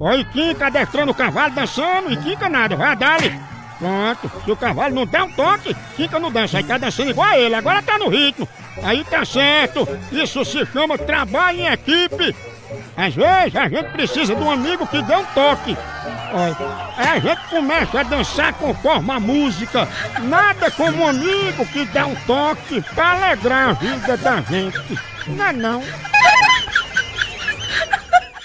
Olha, e destrando adestrando o cavalo, dançando, e Quinca nada, vai dali. Pronto, se o cavalo não der um toque, Quinca não dança, aí tá dançando igual a ele, agora tá no ritmo. Aí tá certo, isso se chama trabalho em equipe. Às vezes a gente precisa de um amigo que dê um toque. Olha, aí a gente começa a dançar conforme a música. Nada como um amigo que dá um toque pra alegrar a vida da gente. Não é não.